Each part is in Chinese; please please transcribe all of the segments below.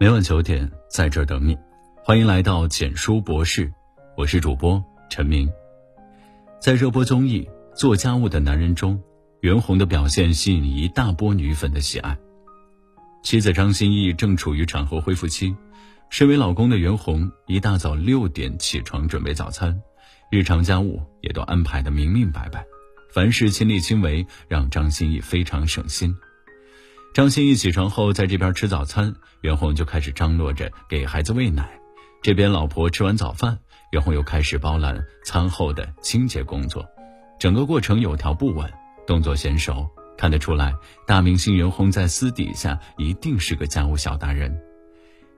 每晚九点在这儿等你，欢迎来到简书博士，我是主播陈明。在热播综艺《做家务的男人》中，袁弘的表现吸引一大波女粉的喜爱。妻子张歆艺正处于产后恢复期，身为老公的袁弘一大早六点起床准备早餐，日常家务也都安排的明明白白，凡事亲力亲为，让张歆艺非常省心。张歆艺起床后，在这边吃早餐，袁弘就开始张罗着给孩子喂奶。这边老婆吃完早饭，袁弘又开始包揽餐后的清洁工作。整个过程有条不紊，动作娴熟，看得出来，大明星袁弘在私底下一定是个家务小达人。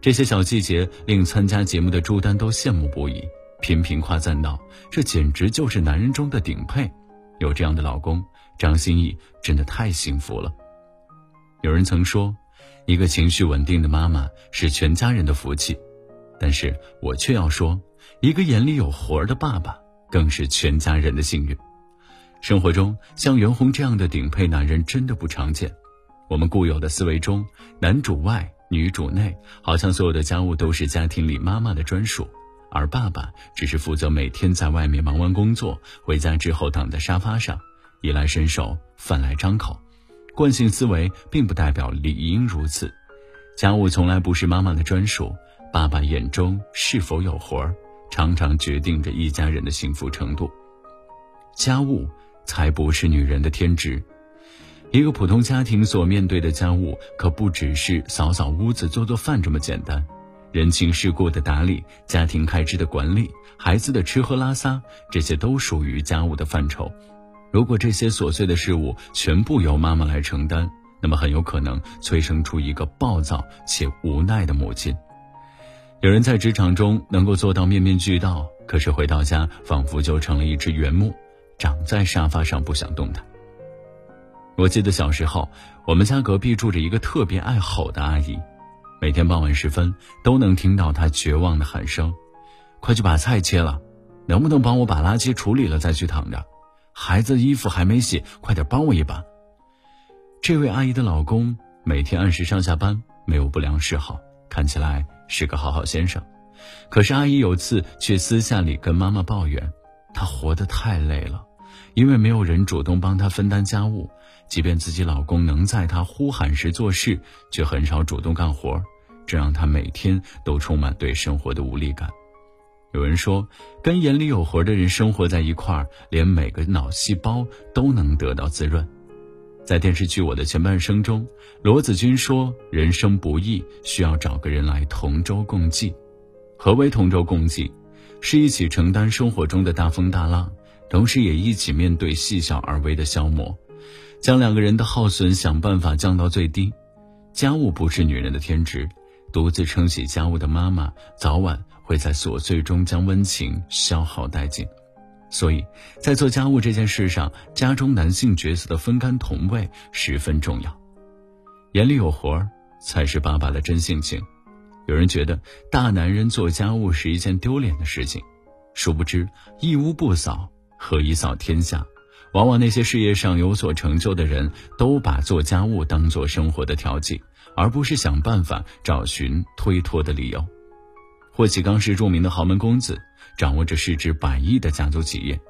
这些小细节令参加节目的朱丹都羡慕不已，频频夸赞道：“这简直就是男人中的顶配，有这样的老公，张歆艺真的太幸福了。”有人曾说，一个情绪稳定的妈妈是全家人的福气，但是我却要说，一个眼里有活儿的爸爸更是全家人的幸运。生活中像袁弘这样的顶配男人真的不常见。我们固有的思维中，男主外女主内，好像所有的家务都是家庭里妈妈的专属，而爸爸只是负责每天在外面忙完工作回家之后躺在沙发上，衣来伸手，饭来张口。惯性思维并不代表理应如此，家务从来不是妈妈的专属，爸爸眼中是否有活儿，常常决定着一家人的幸福程度。家务才不是女人的天职，一个普通家庭所面对的家务可不只是扫扫屋子、做做饭这么简单，人情世故的打理、家庭开支的管理、孩子的吃喝拉撒，这些都属于家务的范畴。如果这些琐碎的事物全部由妈妈来承担，那么很有可能催生出一个暴躁且无奈的母亲。有人在职场中能够做到面面俱到，可是回到家仿佛就成了一只原木，长在沙发上不想动弹。我记得小时候，我们家隔壁住着一个特别爱吼的阿姨，每天傍晚时分都能听到她绝望的喊声：“快去把菜切了，能不能帮我把垃圾处理了再去躺着？”孩子衣服还没洗，快点帮我一把。这位阿姨的老公每天按时上下班，没有不良嗜好，看起来是个好好先生。可是阿姨有次却私下里跟妈妈抱怨，她活得太累了，因为没有人主动帮她分担家务，即便自己老公能在她呼喊时做事，却很少主动干活，这让她每天都充满对生活的无力感。有人说，跟眼里有活的人生活在一块儿，连每个脑细胞都能得到滋润。在电视剧《我的前半生》中，罗子君说：“人生不易，需要找个人来同舟共济。”何为同舟共济？是一起承担生活中的大风大浪，同时也一起面对细小而微的消磨，将两个人的耗损想办法降到最低。家务不是女人的天职。独自撑起家务的妈妈，早晚会在琐碎中将温情消耗殆尽。所以，在做家务这件事上，家中男性角色的分甘同味十分重要。眼里有活儿，才是爸爸的真性情。有人觉得大男人做家务是一件丢脸的事情，殊不知一屋不扫，何以扫天下？往往那些事业上有所成就的人，都把做家务当做生活的调剂。而不是想办法找寻推脱的理由。霍启刚是著名的豪门公子，掌握着市值百亿的家族企业，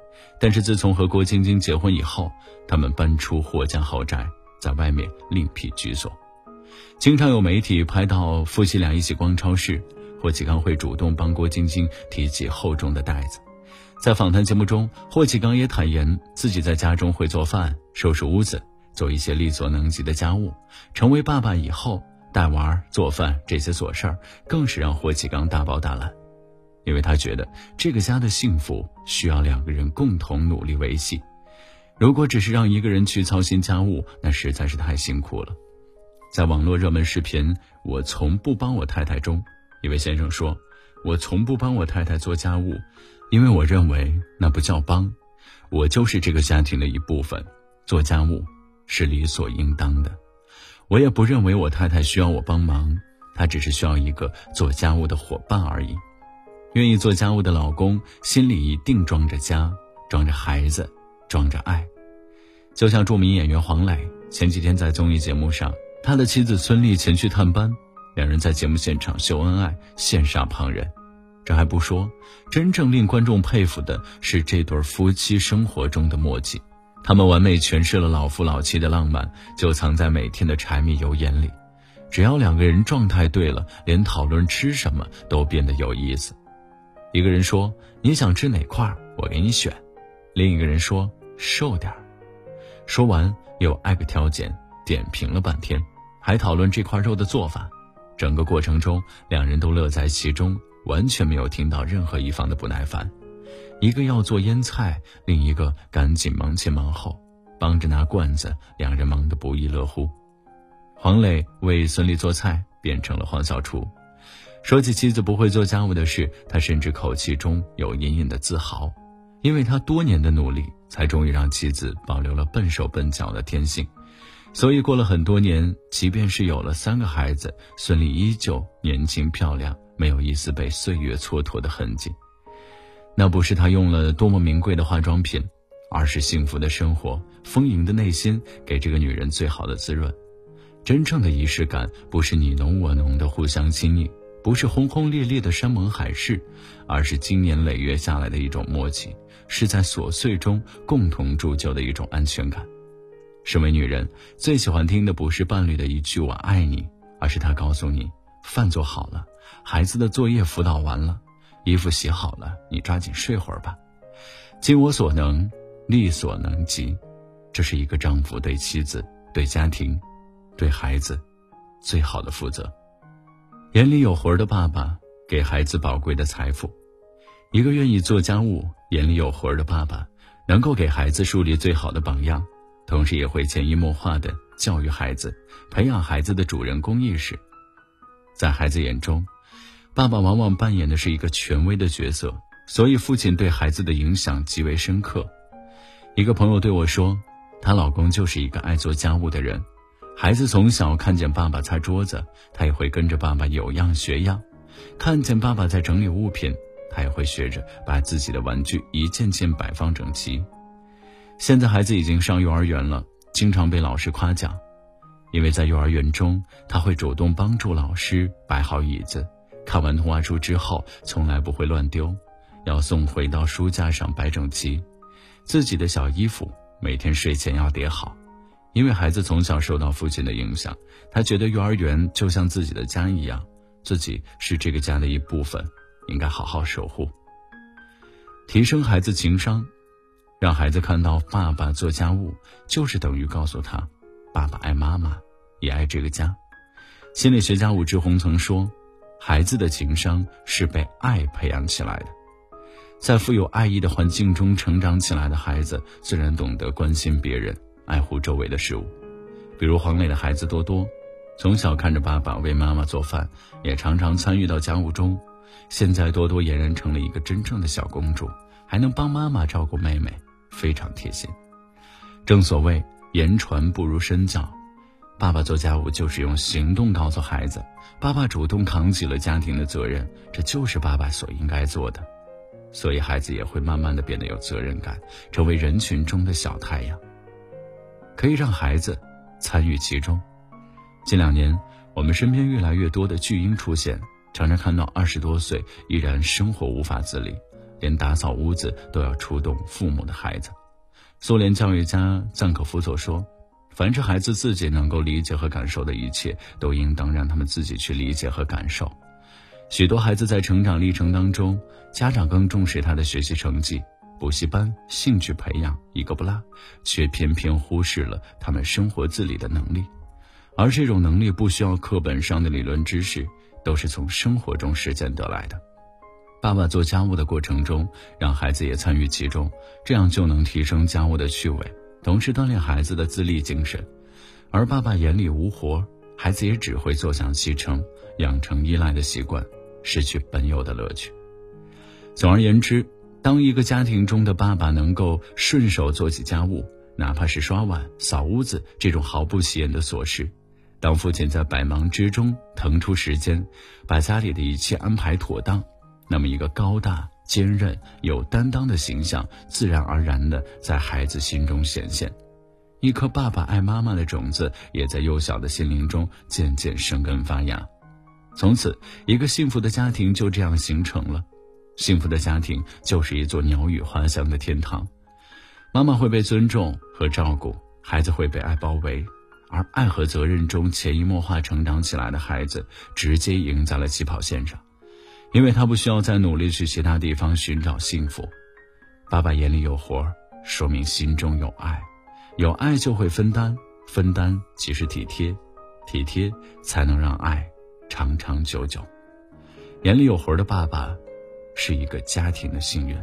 但是自从和郭晶晶结婚以后，他们搬出霍家豪宅，在外面另辟居所。经常有媒体拍到夫妻俩一起逛超市，霍启刚会主动帮郭晶晶提起厚重的袋子。在访谈节目中，霍启刚也坦言自己在家中会做饭、收拾屋子。做一些力所能及的家务，成为爸爸以后，带娃、做饭这些琐事儿，更是让霍启刚大包大揽，因为他觉得这个家的幸福需要两个人共同努力维系。如果只是让一个人去操心家务，那实在是太辛苦了。在网络热门视频《我从不帮我太太》中，一位先生说：“我从不帮我太太做家务，因为我认为那不叫帮，我就是这个家庭的一部分，做家务。”是理所应当的，我也不认为我太太需要我帮忙，她只是需要一个做家务的伙伴而已。愿意做家务的老公心里一定装着家，装着孩子，装着爱。就像著名演员黄磊前几天在综艺节目上，他的妻子孙俪前去探班，两人在节目现场秀恩爱，羡煞旁人。这还不说，真正令观众佩服的是这对夫妻生活中的默契。他们完美诠释了老夫老妻的浪漫，就藏在每天的柴米油盐里。只要两个人状态对了，连讨论吃什么都变得有意思。一个人说：“你想吃哪块，我给你选。”另一个人说：“瘦点儿。”说完又挨个挑拣，点评了半天，还讨论这块肉的做法。整个过程中，两人都乐在其中，完全没有听到任何一方的不耐烦。一个要做腌菜，另一个赶紧忙前忙后，帮着拿罐子，两人忙得不亦乐乎。黄磊为孙俪做菜，变成了黄小厨。说起妻子不会做家务的事，他甚至口气中有隐隐的自豪，因为他多年的努力，才终于让妻子保留了笨手笨脚的天性。所以过了很多年，即便是有了三个孩子，孙俪依旧年轻漂亮，没有一丝被岁月蹉跎的痕迹。那不是他用了多么名贵的化妆品，而是幸福的生活、丰盈的内心，给这个女人最好的滋润。真正的仪式感，不是你侬我侬的互相亲昵，不是轰轰烈烈的山盟海誓，而是经年累月下来的一种默契，是在琐碎中共同铸就的一种安全感。身为女人，最喜欢听的不是伴侣的一句“我爱你”，而是他告诉你：“饭做好了，孩子的作业辅导完了，衣服洗好了，你抓紧睡会儿吧。”尽我所能，力所能及，这是一个丈夫对妻子、对家庭。对孩子，最好的负责。眼里有活的爸爸给孩子宝贵的财富。一个愿意做家务、眼里有活的爸爸，能够给孩子树立最好的榜样，同时也会潜移默化的教育孩子，培养孩子的主人公意识。在孩子眼中，爸爸往往扮演的是一个权威的角色，所以父亲对孩子的影响极为深刻。一个朋友对我说，她老公就是一个爱做家务的人。孩子从小看见爸爸擦桌子，他也会跟着爸爸有样学样；看见爸爸在整理物品，他也会学着把自己的玩具一件件摆放整齐。现在孩子已经上幼儿园了，经常被老师夸奖，因为在幼儿园中，他会主动帮助老师摆好椅子，看完童话书之后，从来不会乱丢，要送回到书架上摆整齐。自己的小衣服每天睡前要叠好。因为孩子从小受到父亲的影响，他觉得幼儿园就像自己的家一样，自己是这个家的一部分，应该好好守护。提升孩子情商，让孩子看到爸爸做家务就是等于告诉他，爸爸爱妈妈，也爱这个家。心理学家武志红曾说，孩子的情商是被爱培养起来的，在富有爱意的环境中成长起来的孩子，自然懂得关心别人。爱护周围的事物，比如黄磊的孩子多多，从小看着爸爸为妈妈做饭，也常常参与到家务中。现在多多俨然成了一个真正的小公主，还能帮妈妈照顾妹妹，非常贴心。正所谓言传不如身教，爸爸做家务就是用行动告诉孩子，爸爸主动扛起了家庭的责任，这就是爸爸所应该做的。所以孩子也会慢慢的变得有责任感，成为人群中的小太阳。可以让孩子参与其中。近两年，我们身边越来越多的巨婴出现，常常看到二十多岁依然生活无法自理，连打扫屋子都要出动父母的孩子。苏联教育家赞可夫所说：“凡是孩子自己能够理解和感受的一切，都应当让他们自己去理解和感受。”许多孩子在成长历程当中，家长更重视他的学习成绩。补习班、兴趣培养一个不落，却偏偏忽视了他们生活自理的能力。而这种能力不需要课本上的理论知识，都是从生活中实践得来的。爸爸做家务的过程中，让孩子也参与其中，这样就能提升家务的趣味，同时锻炼孩子的自立精神。而爸爸眼里无活，孩子也只会坐享其成，养成依赖的习惯，失去本有的乐趣。总而言之。当一个家庭中的爸爸能够顺手做起家务，哪怕是刷碗、扫屋子这种毫不起眼的琐事；当父亲在百忙之中腾出时间，把家里的一切安排妥当，那么一个高大、坚韧、有担当的形象，自然而然的在孩子心中显现，一颗爸爸爱妈妈的种子，也在幼小的心灵中渐渐生根发芽。从此，一个幸福的家庭就这样形成了。幸福的家庭就是一座鸟语花香的天堂，妈妈会被尊重和照顾，孩子会被爱包围，而爱和责任中潜移默化成长起来的孩子，直接赢在了起跑线上，因为他不需要再努力去其他地方寻找幸福。爸爸眼里有活，说明心中有爱，有爱就会分担，分担即是体贴，体贴才能让爱长长久久。眼里有活的爸爸。是一个家庭的幸运。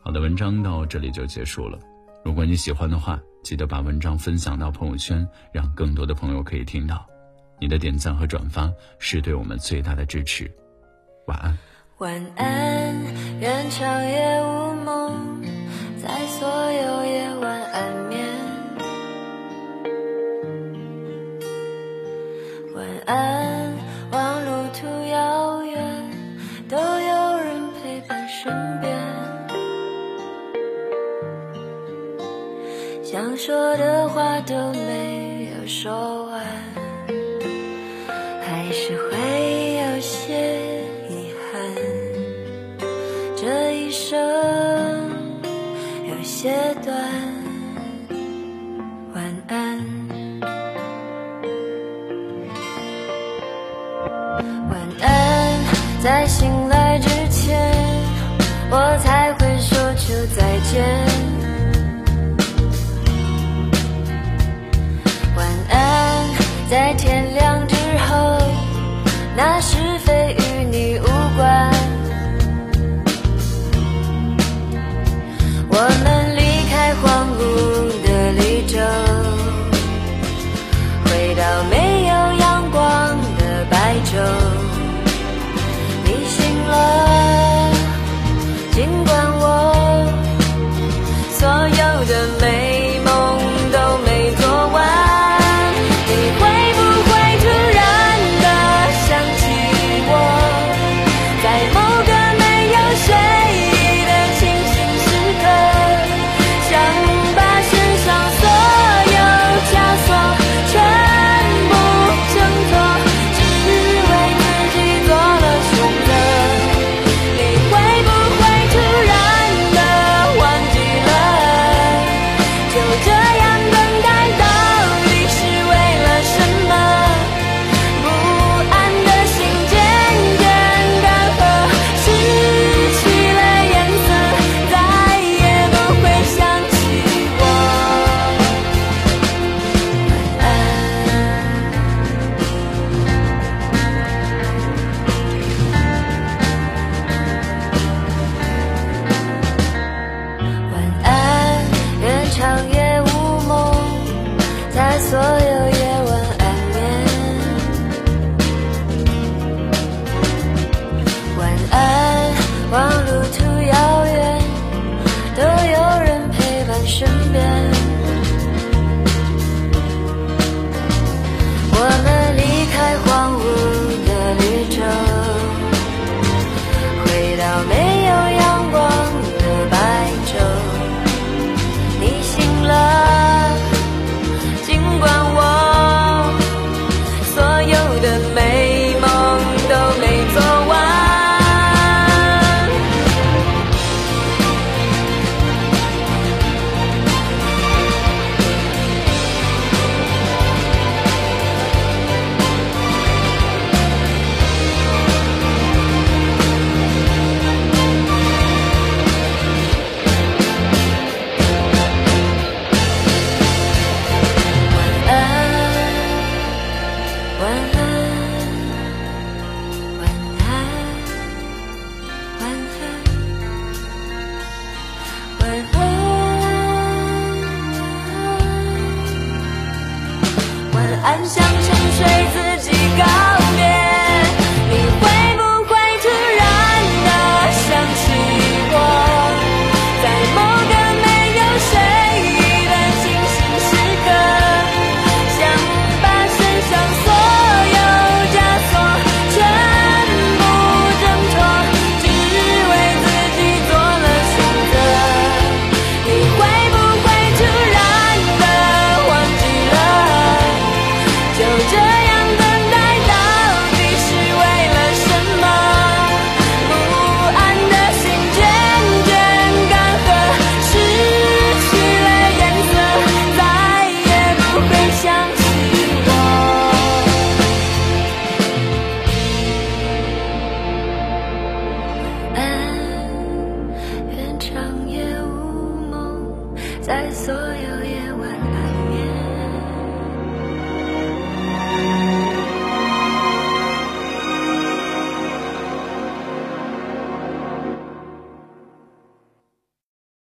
好的，文章到这里就结束了。如果你喜欢的话，记得把文章分享到朋友圈，让更多的朋友可以听到。你的点赞和转发是对我们最大的支持。晚安。晚安，愿长夜无梦，在所有夜晚安眠。晚安，望路途遥远，都有人陪伴身边。想说的话都没有说完，so